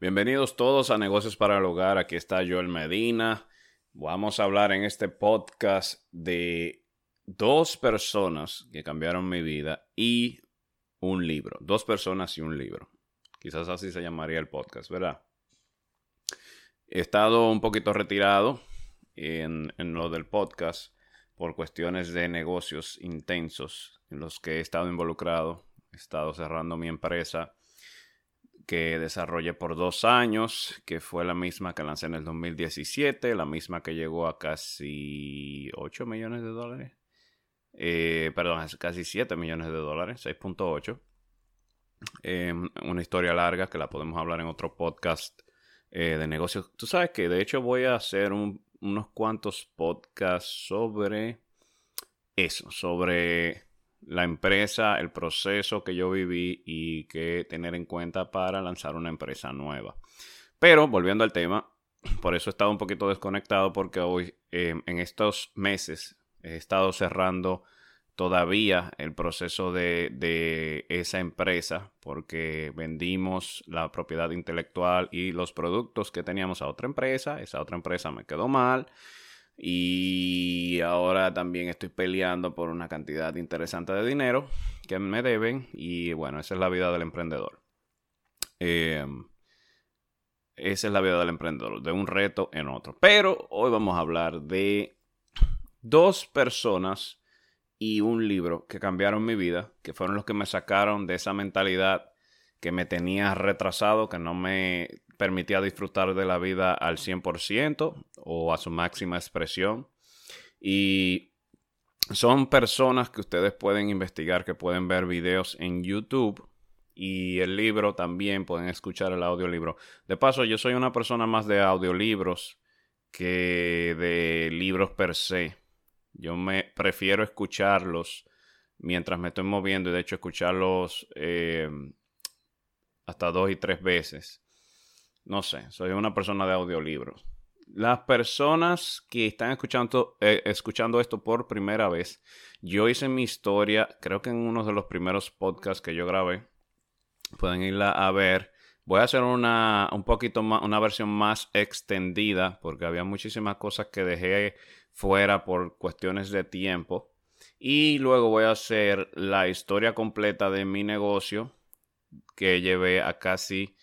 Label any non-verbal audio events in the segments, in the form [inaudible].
Bienvenidos todos a Negocios para el Hogar. Aquí está Joel Medina. Vamos a hablar en este podcast de dos personas que cambiaron mi vida y un libro. Dos personas y un libro. Quizás así se llamaría el podcast, ¿verdad? He estado un poquito retirado en, lo del podcast por cuestiones de negocios intensos en los que he estado involucrado. He estado cerrando mi empresa que desarrollé por dos años, que fue la misma que lancé en el 2017, la misma que llegó a casi 8 millones de dólares. Eh, perdón, casi 7 millones de dólares, 6.8. Em, una historia larga que la podemos hablar en otro podcast eh, de negocios. Tú sabes que de hecho voy a hacer unos cuantos podcasts sobre eso, sobre la empresa, el proceso que yo viví y que tener en cuenta para lanzar una empresa nueva. Pero volviendo al tema, [clears throat] por eso he estado un poquito desconectado porque hoy em, en estos meses he estado cerrando todavía el proceso de, de, esa empresa porque vendimos la propiedad intelectual y los productos que teníamos a otra empresa. Esa otra empresa me quedó mal y ahora también estoy peleando por una cantidad interesante de dinero que me deben. Y bueno, esa es la vida del emprendedor. Em, esa es la vida del emprendedor, de un reto en otro. Pero hoy vamos a hablar de dos personas y un libro que cambiaron mi vida, que fueron los que me sacaron de esa mentalidad que me tenía retrasado, que no me permitía disfrutar de la vida al 100% o a su máxima expresión. Y son personas que ustedes pueden investigar, que pueden ver videos en YouTube. Y el libro también pueden escuchar el audiolibro. De paso, yo soy una persona más de audiolibros que de libros per se. Yo me prefiero escucharlos mientras me estoy moviendo y de hecho escucharlos eh, hasta dos y tres veces. No sé, soy una persona de audiolibros. Las personas que están escuchando, eh, escuchando esto por primera vez, yo hice mi historia, creo que en uno de los primeros podcasts que yo grabé, pueden irla a ver. Voy a hacer una un poquito más, una versión más extendida, porque había muchísimas cosas que dejé fuera por cuestiones de tiempo. Y luego voy a hacer la historia completa de mi negocio, que llevé a casi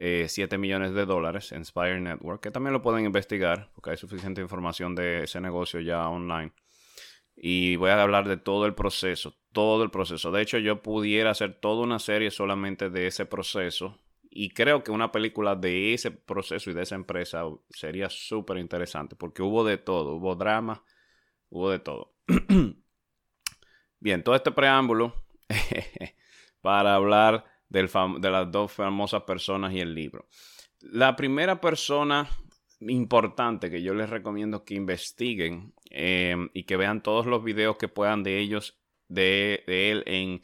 7 eh, millones de dólares en Spire Network, que también lo pueden investigar, porque hay suficiente información de ese negocio ya online. Y voy a hablar de todo el proceso, todo el proceso. De hecho, yo pudiera hacer toda una serie solamente de ese proceso. Y creo que una película de ese proceso y de esa empresa sería súper interesante, porque hubo de todo, hubo drama, hubo de todo. [clears throat] Bien, todo este preámbulo [laughs] para hablar de las dos famosas personas y el libro. La primera persona importante que yo les recomiendo que investiguen eh, y que vean todos los videos que puedan de ellos, de, él en,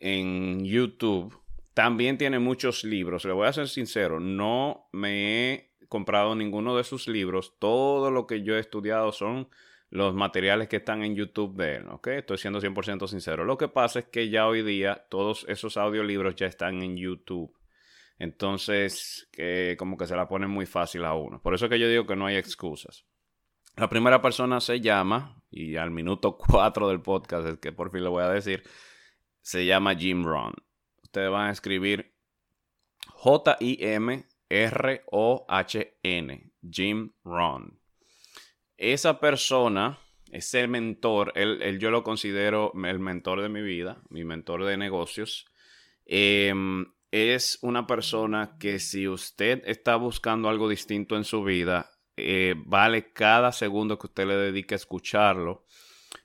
en YouTube. También tiene muchos libros. Le voy a ser sincero, no me he comprado ninguno de sus libros. Todo lo que yo he estudiado son los materiales que están en YouTube de él, ¿ok? Estoy siendo 100% sincero. Lo que pasa es que ya hoy día todos esos audiolibros ya están en YouTube. Entonces, como que se la ponen muy fácil a uno. Por eso que yo digo que no hay excusas. La primera persona se llama, y al minuto 4 del podcast es que por fin lo voy a decir, se llama Jim Ron. Ustedes van a escribir J-I-M-R-O-H-N, Jim Ron esa persona, ese mentor, él, yo lo considero el mentor de mi vida, mi mentor de negocios, em, es una persona que si usted está buscando algo distinto en su vida, eh, vale cada segundo que usted le dedique a escucharlo,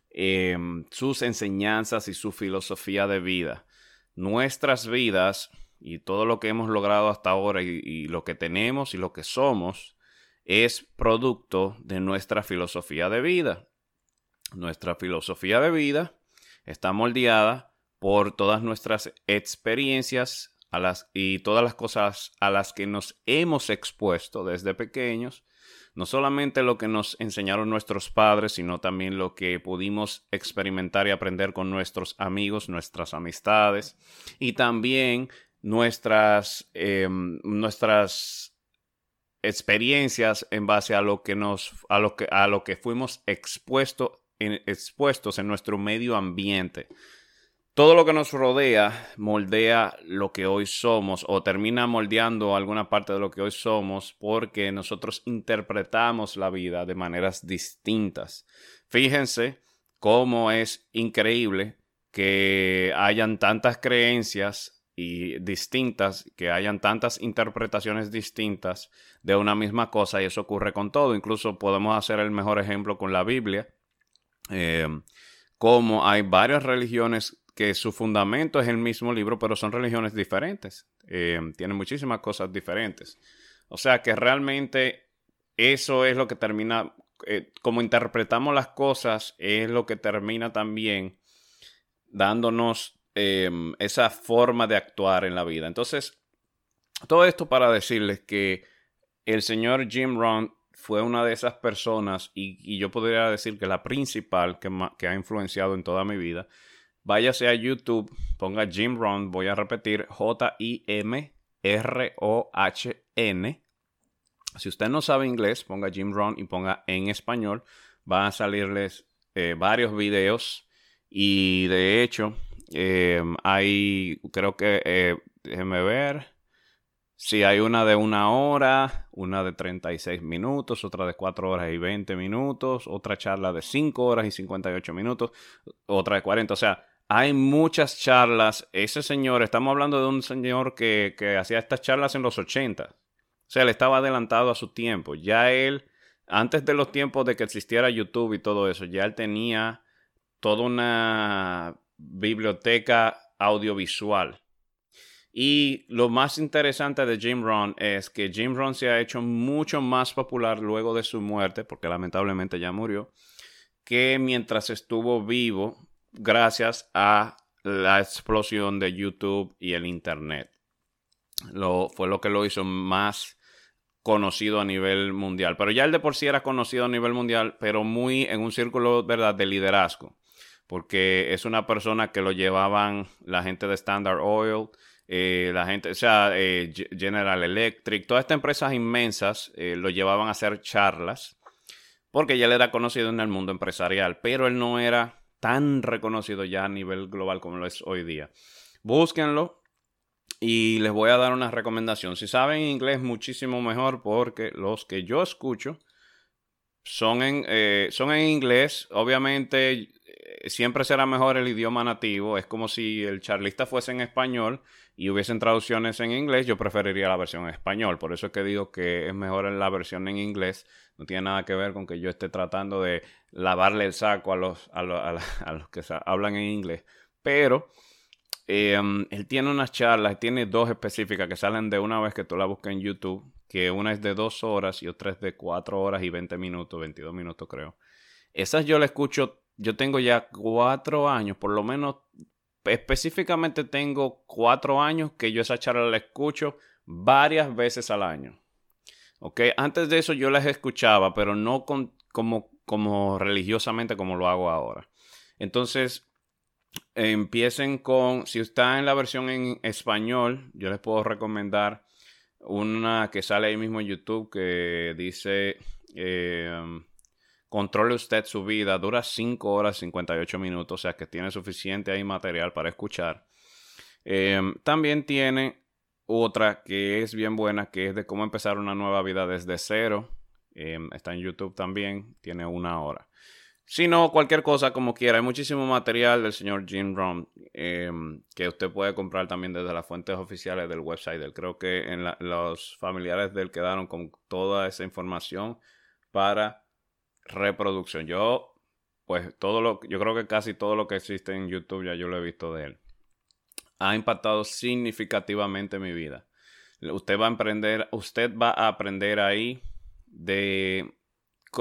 em, sus enseñanzas y su filosofía de vida. Nuestras vidas y todo lo que hemos logrado hasta ahora y lo que tenemos y lo que somos es producto de nuestra filosofía de vida. Nuestra filosofía de vida está moldeada por todas nuestras experiencias a las, y todas las cosas a las que nos hemos expuesto desde pequeños, no solamente lo que nos enseñaron nuestros padres, sino también lo que pudimos experimentar y aprender con nuestros amigos, nuestras amistades, y también nuestras, em, nuestras experiencias en base a lo que nos, a lo que, a lo que fuimos expuestos en, expuestos en nuestro medio ambiente. Todo lo que nos rodea moldea lo que hoy somos o termina moldeando alguna parte de lo que hoy somos porque nosotros interpretamos la vida de maneras distintas. Fíjense cómo es increíble que hayan tantas creencias y distintas, que hayan tantas interpretaciones distintas de una misma cosa y eso ocurre con todo. Incluso podemos hacer el mejor ejemplo con la Biblia, eh, como hay varias religiones que su fundamento es el mismo libro, pero son religiones diferentes. Eh, tienen muchísimas cosas diferentes. O sea que realmente eso es lo que termina, eh, como interpretamos las cosas, es lo que termina también dándonos Em, esa forma de actuar en la vida. Entonces, todo esto para decirles que el señor Jim Rohn fue una de esas personas y, yo podría decir que la principal que, ha influenciado en toda mi vida. Váyase a YouTube, ponga Jim Rohn, voy a repetir J-I-M-R-O-H-N. Si usted no sabe inglés, ponga Jim Rohn y ponga en español. Van a salirles eh, varios videos y de hecho eh, hay, creo que, eh, déjeme ver. Si hay una de una hora, una de 36 minutos, otra de 4 horas y 20 minutos, otra charla de 5 horas y 58 minutos, otra de 40. O sea, hay muchas charlas. Ese señor, estamos hablando de un señor que, que hacía estas charlas en los 80. O sea, él estaba adelantado a su tiempo. Ya él, antes de los tiempos de que existiera YouTube y todo eso, ya él tenía toda una biblioteca audiovisual. Y lo más interesante de Jim Rohn es que Jim Rohn se ha hecho mucho más popular luego de su muerte, porque lamentablemente ya murió, que mientras estuvo vivo gracias a la explosión de YouTube y el Internet. Lo, fue lo que lo hizo más conocido a nivel mundial. Pero ya el de por sí era conocido a nivel mundial, pero muy en un círculo ¿verdad? de liderazgo porque es una persona que lo llevaban la gente de Standard Oil, eh, la gente, o sea, eh, General Electric, todas estas empresas inmensas eh, lo llevaban a hacer charlas, porque ya él era conocido en el mundo empresarial, pero él no era tan reconocido ya a nivel global como lo es hoy día. Búsquenlo y les voy a dar una recomendación. Si saben inglés, muchísimo mejor, porque los que yo escucho son en, son en inglés. Obviamente siempre será mejor el idioma nativo. Es como si el charlista fuese en español y hubiesen traducciones en inglés. Yo preferiría la versión en español. Por eso es que digo que es mejor la versión en inglés. No tiene nada que ver con que yo esté tratando de lavarle el saco a los, a [laughs] los, que hablan en inglés. Pero em, él tiene unas charlas, tiene dos específicas que salen de una vez que tú la buscas en YouTube. Que una es de dos horas y otra es de cuatro horas y veinte minutos, veintidós minutos creo. Esas yo la escucho yo tengo ya cuatro años, por lo menos específicamente tengo cuatro años que yo esa charla la escucho varias veces al año. ¿Ok? Antes de eso yo las escuchaba, pero no con, como, como religiosamente como lo hago ahora. Entonces, empiecen con, si está en la versión en español, yo les puedo recomendar una que sale ahí mismo en YouTube que dice... Eh, Controle usted su vida, dura 5 horas 58 minutos, o sea que tiene suficiente ahí material para escuchar. Em, también tiene otra que es bien buena, que es de cómo empezar una nueva vida desde cero. Em, está en YouTube también, tiene una hora. Si no, cualquier cosa como quiera. Hay muchísimo material del señor Jim Rohn em, que usted puede comprar también desde las fuentes oficiales del website. Él. Creo que en los familiares de él quedaron con toda esa información para reproducción. Yo, pues todo lo, yo creo que casi todo lo que existe en YouTube ya yo lo he visto de él. Ha impactado significativamente mi vida. Usted va a aprender, usted va a aprender ahí de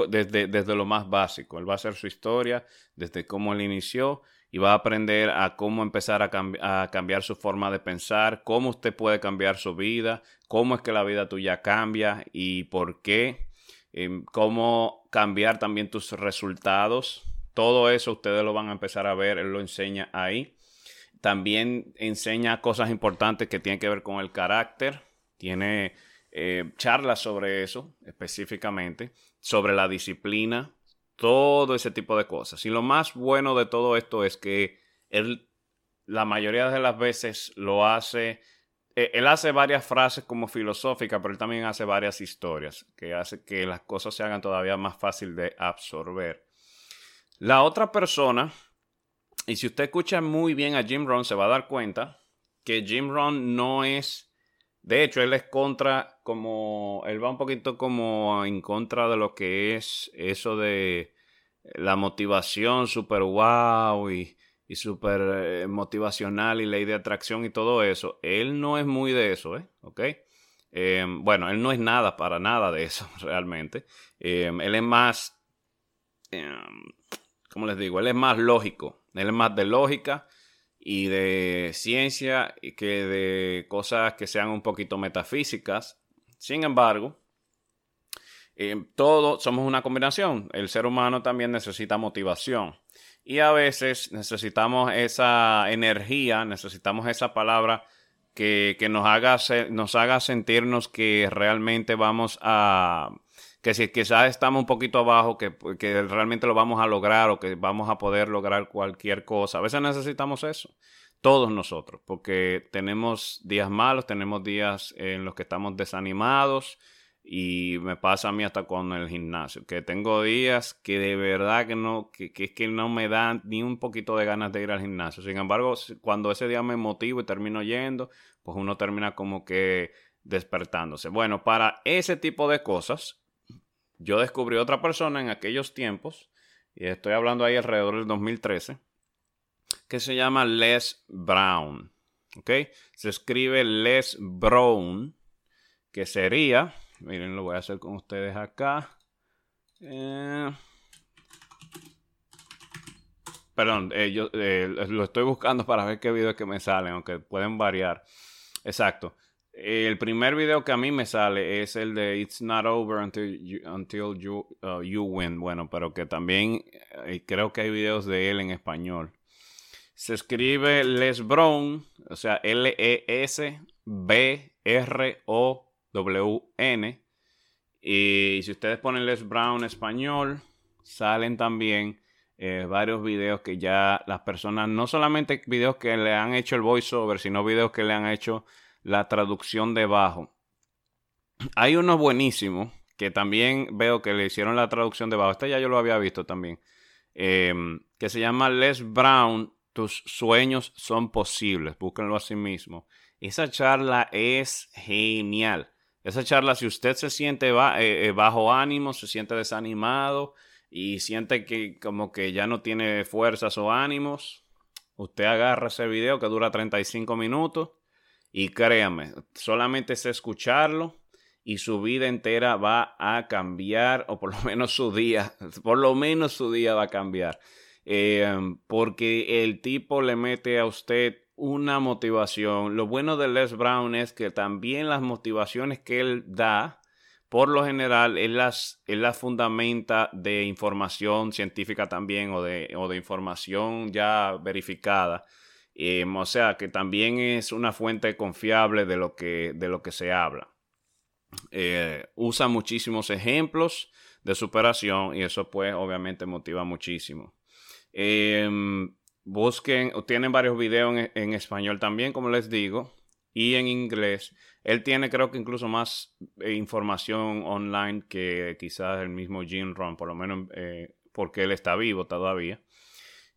desde, desde lo más básico. Él va a hacer su historia, desde cómo él inició y va a aprender a cómo empezar a, a, cambiar su forma de pensar, cómo usted puede cambiar su vida, cómo es que la vida tuya cambia y por qué Cómo cambiar también tus resultados. Todo eso ustedes lo van a empezar a ver, él lo enseña ahí. También enseña cosas importantes que tienen que ver con el carácter. Tiene eh, charlas sobre eso específicamente, sobre la disciplina, todo ese tipo de cosas. Y lo más bueno de todo esto es que él la mayoría de las veces lo hace eh, él hace varias frases como filosóficas, pero él también hace varias historias que hace que las cosas se hagan todavía más fácil de absorber. La otra persona, y si usted escucha muy bien a Jim Rohn, se va a dar cuenta que Jim Rohn no es, de hecho, él es contra, como, él va un poquito como en contra de lo que es eso de la motivación super wow y y súper eh, motivacional y ley de atracción y todo eso. Él no es muy de eso, ¿eh? ¿Ok? Em, bueno, él no es nada para nada de eso [laughs] realmente. Em, él es más, em, ¿cómo les digo? Él es más lógico. Él es más de lógica y de ciencia que de cosas que sean un poquito metafísicas. Sin embargo, todos somos una combinación. El ser humano también necesita motivación. Y a veces necesitamos esa energía, necesitamos esa palabra que, nos, haga, nos haga sentirnos que realmente vamos a, que si quizás estamos un poquito abajo, que, que, realmente lo vamos a lograr o que vamos a poder lograr cualquier cosa. A veces necesitamos eso, todos nosotros, porque tenemos días malos, tenemos días en los que estamos desanimados, y me pasa a mí hasta con el gimnasio, que tengo días que de verdad que no, que, que, que no me dan ni un poquito de ganas de ir al gimnasio. Sin embargo, cuando ese día me motivo y termino yendo, pues uno termina como que despertándose. Bueno, para ese tipo de cosas, yo descubrí otra persona en aquellos tiempos, y estoy hablando ahí alrededor del 2013, que se llama Les Brown. ¿Ok? Se escribe Les Brown, que sería Miren, lo voy a hacer con ustedes acá. Eh, perdón, eh, yo eh, lo estoy buscando para ver qué videos que me salen, aunque pueden variar. Exacto. El primer video que a mí me sale es el de It's Not Over Until You, until you, uh, you Win. Bueno, pero que también creo que hay videos de él en español. Se escribe Les Brown, o sea, L-E-S-B-R-O WN. Y si ustedes ponen Les Brown español, salen también eh, varios videos que ya las personas, no solamente videos que le han hecho el voiceover, sino videos que le han hecho la traducción debajo. Hay uno buenísimo que también veo que le hicieron la traducción debajo. Este ya yo lo había visto también. Em, que se llama Les Brown, tus sueños son posibles. Búsquenlo a sí mismo. Esa charla es genial. Esa charla, si usted se siente eh, eh, bajo ánimo, se siente desanimado y siente que como que ya no tiene fuerzas o ánimos, usted agarra ese video que dura 35 minutos y créame, solamente es escucharlo y su vida entera va a cambiar, o por lo menos su día, [laughs] por lo menos su día va a cambiar. Eh, porque el tipo le mete a usted una motivación. Lo bueno de Les Brown es que también las motivaciones que él da, por lo general, él las, las fundamenta de información científica también o de, o de información ya verificada. Em, o sea que también es una fuente confiable de lo que, de lo que se habla. Eh, usa muchísimos ejemplos de superación y eso pues obviamente motiva muchísimo. Em, Busquen, tienen varios videos en, español también, como les digo, y en inglés. Él tiene, creo que incluso más eh, información online que quizás el mismo Jim Ron, por lo menos eh, porque él está vivo todavía.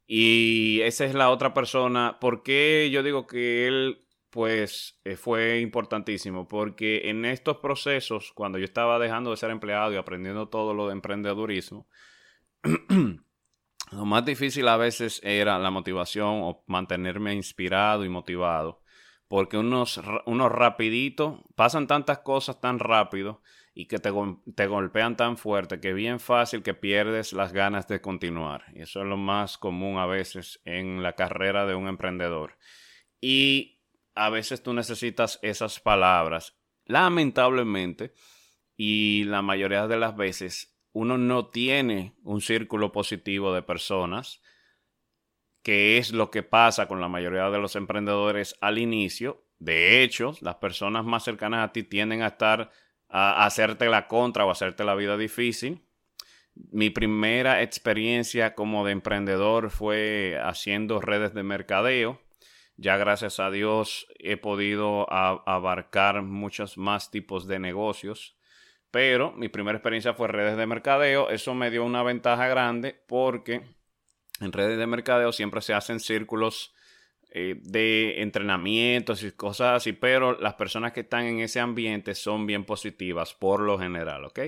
Y esa es la otra persona. ¿Por qué yo digo que él, pues, eh, fue importantísimo? Porque en estos procesos, cuando yo estaba dejando de ser empleado y aprendiendo todo lo de emprendedurismo, [clears throat] Lo más difícil a veces era la motivación o mantenerme inspirado y motivado. Porque unos, unos rapidito, pasan tantas cosas tan rápido y que te, te golpean tan fuerte que bien fácil que pierdes las ganas de continuar. Y eso es lo más común a veces en la carrera de un emprendedor. Y a veces tú necesitas esas palabras. Lamentablemente, y la mayoría de las veces uno no tiene un círculo positivo de personas que es lo que pasa con la mayoría de los emprendedores al inicio. De hecho, las personas más cercanas a ti tienden a estar a hacerte la contra o hacerte la vida difícil. Mi primera experiencia como de emprendedor fue haciendo redes de mercadeo. Ya gracias a Dios he podido abarcar muchos más tipos de negocios. Pero mi primera experiencia fue redes de mercadeo. Eso me dio una ventaja grande porque en redes de mercadeo siempre se hacen círculos eh, de entrenamientos y cosas así, pero las personas que están en ese ambiente son bien positivas por lo general, ¿ok?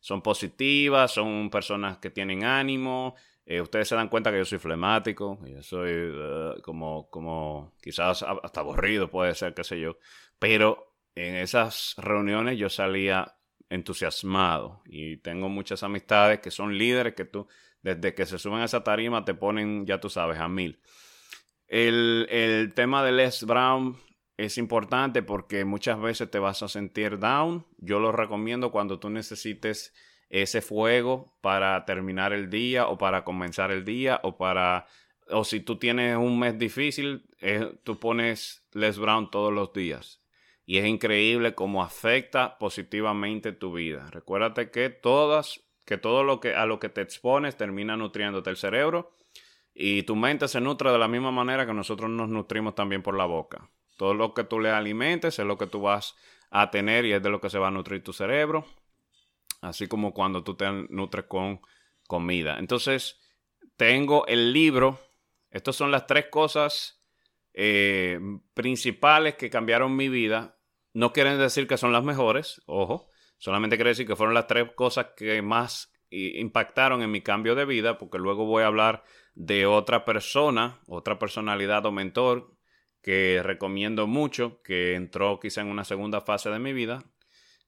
Son positivas, son personas que tienen ánimo. Eh, ustedes se dan cuenta que yo soy flemático, yo soy uh, como, como quizás hasta aburrido, puede ser, qué sé yo, pero en esas reuniones yo salía entusiasmado y tengo muchas amistades que son líderes que tú desde que se suben a esa tarima te ponen, ya tú sabes, a mil. El, tema de Les Brown es importante porque muchas veces te vas a sentir down. Yo lo recomiendo cuando tú necesites ese fuego para terminar el día o para comenzar el día o para o si tú tienes un mes difícil, eh, tú pones Les Brown todos los días. Y es increíble cómo afecta positivamente tu vida. Recuérdate que todas que todo lo que a lo que te expones termina nutriéndote el cerebro y tu mente se nutre de la misma manera que nosotros nos nutrimos también por la boca. Todo lo que tú le alimentes es lo que tú vas a tener y es de lo que se va a nutrir tu cerebro, así como cuando tú te nutres con comida. Entonces, tengo el libro. Estas son las tres cosas eh, principales que cambiaron mi vida. No quieren decir que son las mejores, ojo, Solamente quiero decir que fueron las tres cosas que más impactaron en mi cambio de vida, porque luego voy a hablar de otra persona, otra personalidad o mentor que recomiendo mucho, que entró quizá en una segunda fase de mi vida,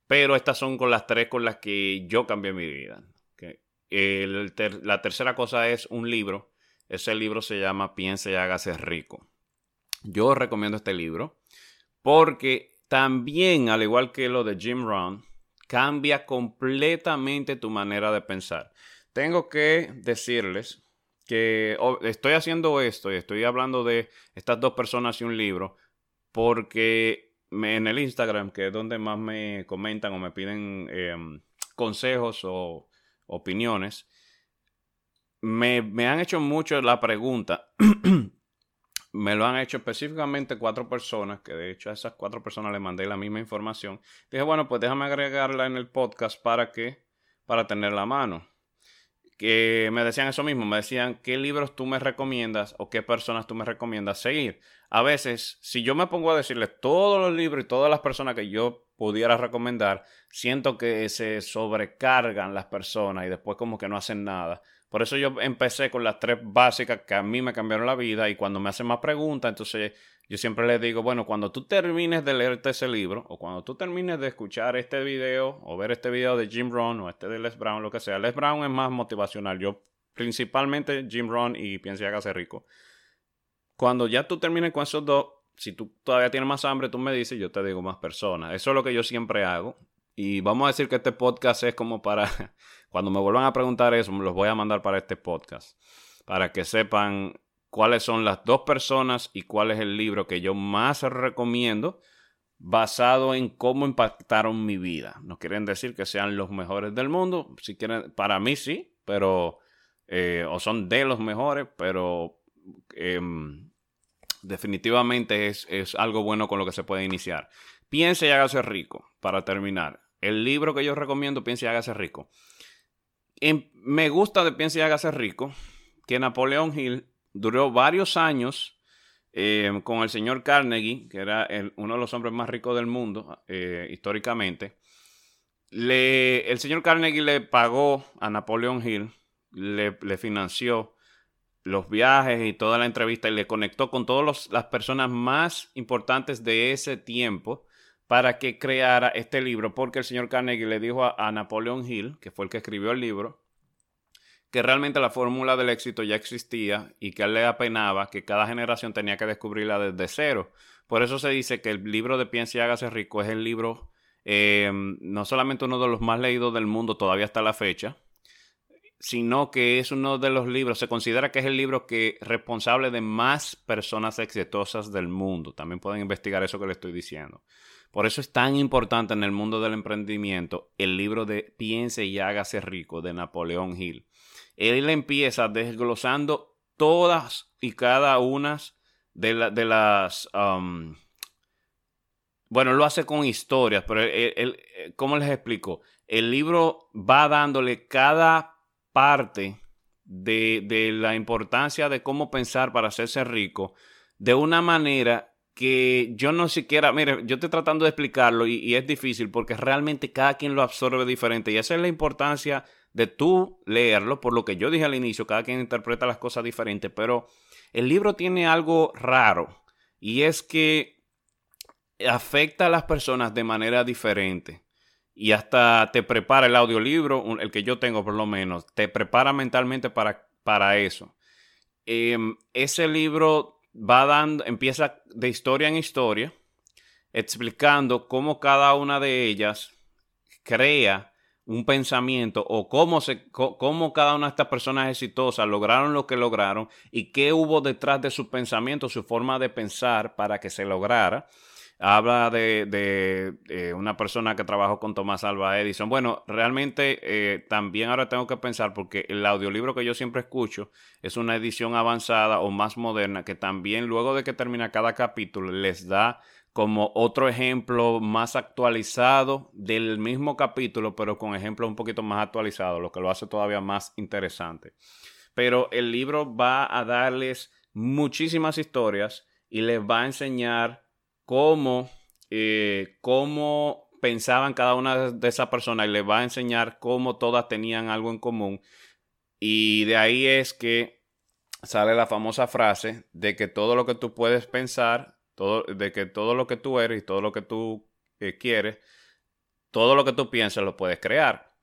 pero estas son con las tres con las que yo cambié mi vida. la tercera cosa es un libro, ese libro se llama Piense y hágase rico. Yo recomiendo este libro porque también, al igual que lo de Jim Rohn, cambia completamente tu manera de pensar. Tengo que decirles que estoy haciendo esto y estoy hablando de estas dos personas y un libro porque en el Instagram, que es donde más me comentan o me piden em, consejos o opiniones, me, me han hecho mucho la pregunta [clears throat] me lo han hecho específicamente cuatro personas, que de hecho a esas cuatro personas les mandé la misma información. Dije, bueno, pues déjame agregarla en el podcast para que, para tener la mano. Que me decían eso mismo, me decían qué libros tú me recomiendas o qué personas tú me recomiendas seguir. A veces, si yo me pongo a decirles todos los libros y todas las personas que yo pudiera recomendar, siento que se sobrecargan las personas y después como que no hacen nada. Por eso yo empecé con las tres básicas que a mí me cambiaron la vida y cuando me hacen más preguntas, entonces yo siempre les digo, bueno, cuando tú termines de leerte ese libro o cuando tú termines de escuchar este video o ver este video de Jim Rohn o este de Les Brown, lo que sea, Les Brown es más motivacional. Yo principalmente Jim Rohn y Piensa y hágase rico. Cuando ya tú termines con esos dos, si tú todavía tienes más hambre, tú me dices, yo te digo más personas. Eso es lo que yo siempre hago. Y vamos a decir que este podcast es como para, [laughs] cuando me vuelvan a preguntar eso, me los voy a mandar para este podcast, para que sepan cuáles son las dos personas y cuál es el libro que yo más recomiendo basado en cómo impactaron mi vida. No quieren decir que sean los mejores del mundo, si quieren, para mí sí, pero, eh, o son de los mejores, pero em, definitivamente es, es algo bueno con lo que se puede iniciar. Piense y hágase rico, para terminar. El libro que yo recomiendo, Piense y hágase rico. me gusta de Piense y hágase rico que Napoleón Hill duró varios años eh, con el señor Carnegie, que era uno de los hombres más ricos del mundo eh, históricamente. el señor Carnegie le pagó a Napoleón Hill, le, financió los viajes y toda la entrevista y le conectó con todas las personas más importantes de ese tiempo para que creara este libro, porque el señor Carnegie le dijo a, Napoleon Hill, que fue el que escribió el libro, que realmente la fórmula del éxito ya existía y que a él le apenaba que cada generación tenía que descubrirla desde cero. Por eso se dice que el libro de Piensa y hágase rico es el libro, eh, no solamente uno de los más leídos del mundo todavía hasta la fecha, sino que es uno de los libros, se considera que es el libro que responsable de más personas exitosas del mundo. También pueden investigar eso que le estoy diciendo. Por eso es tan importante en el mundo del emprendimiento el libro de Piense y hágase rico de Napoleón Hill. Él empieza desglosando todas y cada una de, las... Um, bueno, lo hace con historias, pero él, ¿cómo les explico? El libro va dándole cada parte de, de la importancia de cómo pensar para hacerse rico de una manera que yo no siquiera, mire, yo estoy tratando de explicarlo y, es difícil porque realmente cada quien lo absorbe diferente y esa es la importancia de tú leerlo, por lo que yo dije al inicio, cada quien interpreta las cosas diferentes, pero el libro tiene algo raro y es que afecta a las personas de manera diferente y hasta te prepara el audiolibro, el que yo tengo por lo menos, te prepara mentalmente para, para eso. Em, ese libro va dando, empieza de historia en historia, explicando cómo cada una de ellas crea un pensamiento o cómo, se, cómo cada una de estas personas exitosas lograron lo que lograron y qué hubo detrás de su pensamiento, su forma de pensar para que se lograra habla de, una persona que trabajó con Tomás Alba Edison. Bueno, realmente eh, también ahora tengo que pensar porque el audiolibro que yo siempre escucho es una edición avanzada o más moderna que también luego de que termina cada capítulo les da como otro ejemplo más actualizado del mismo capítulo, pero con ejemplos un poquito más actualizados, lo que lo hace todavía más interesante. Pero el libro va a darles muchísimas historias y les va a enseñar eh, cómo, pensaban cada una de esas personas y les va a enseñar cómo todas tenían algo en común. Y de ahí es que sale la famosa frase de que todo lo que tú puedes pensar, todo, de que todo lo que tú eres y todo lo que tú eh, quieres, todo lo que tú piensas lo puedes crear.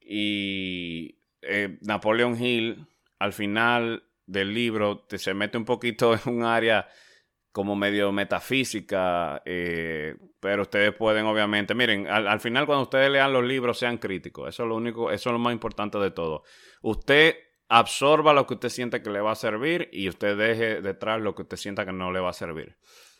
Y eh, Napoleon Hill, al final del libro, te, se mete un poquito [laughs] en un área como medio metafísica, eh, pero ustedes pueden obviamente, miren, al, final cuando ustedes lean los libros sean críticos, eso es lo único, eso es lo más importante de todo. Usted absorba lo que usted siente que le va a servir y usted deje detrás lo que usted sienta que no le va a servir.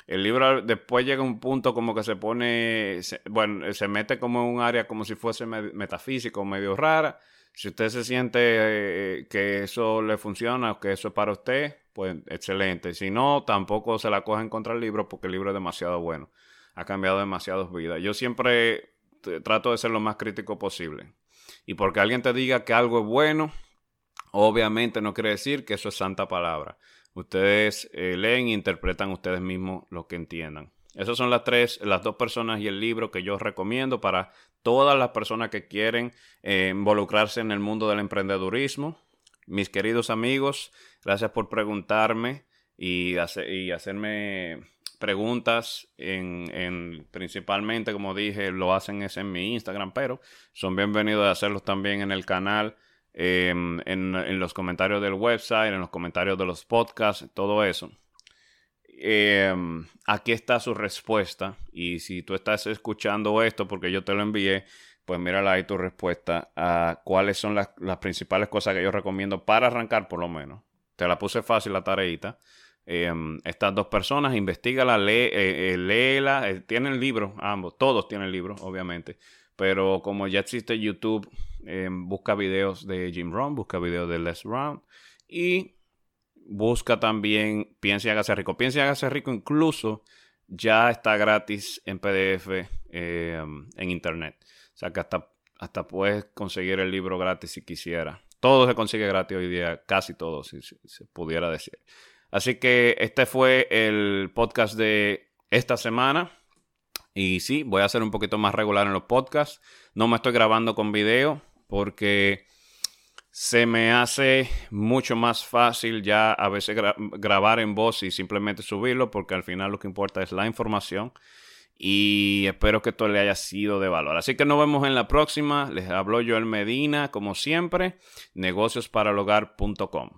El libro después llega a un punto como que se pone, bueno, se mete como en un área como si fuese metafísico, medio rara. Si usted se siente eh, que eso le funciona que eso es para usted, pues excelente. Si no, tampoco se la cogen contra el libro porque el libro es demasiado bueno. Ha cambiado demasiadas vidas. Yo siempre trato de ser lo más crítico posible. Y porque alguien te diga que algo es bueno, obviamente no quiere decir que eso es santa palabra. Ustedes eh, leen e interpretan ustedes mismos lo que entiendan. Esas son las tres, las dos personas y el libro que yo recomiendo para todas las personas que quieren eh, involucrarse en el mundo del emprendedurismo mis queridos amigos, gracias por preguntarme y, hacerme preguntas en, principalmente, como dije, lo hacen es en mi Instagram, pero son bienvenidos a hacerlos también en el canal, em, en, los comentarios del website, en los comentarios de los podcasts, todo eso. Em, aquí está su respuesta y si tú estás escuchando esto porque yo te lo envié, pues mírala ahí tu respuesta a cuáles son las, principales cosas que yo recomiendo para arrancar por lo menos. Te la puse fácil la tareita. Em, estas dos personas, investigala, lee, eh, eh, léela, eh, tienen libros, ambos, todos tienen libros, obviamente. Pero como ya existe YouTube, em, busca videos de Jim Rohn, busca videos de Les Brown y busca también Piensa y hágase rico. Piensa y hágase rico incluso ya está gratis en PDF em, en internet. O sea que hasta, hasta puedes conseguir el libro gratis si quisiera. Todo se consigue gratis hoy día, casi todo, si, se pudiera decir. Así que este fue el podcast de esta semana. Y sí, voy a ser un poquito más regular en los podcasts. No me estoy grabando con video porque se me hace mucho más fácil ya a veces grabar en voz y simplemente subirlo porque al final lo que importa es la información y espero que esto le haya sido de valor. Así que nos vemos en la próxima. Les habló Joel Medina, como siempre, negociosparalhogar.com.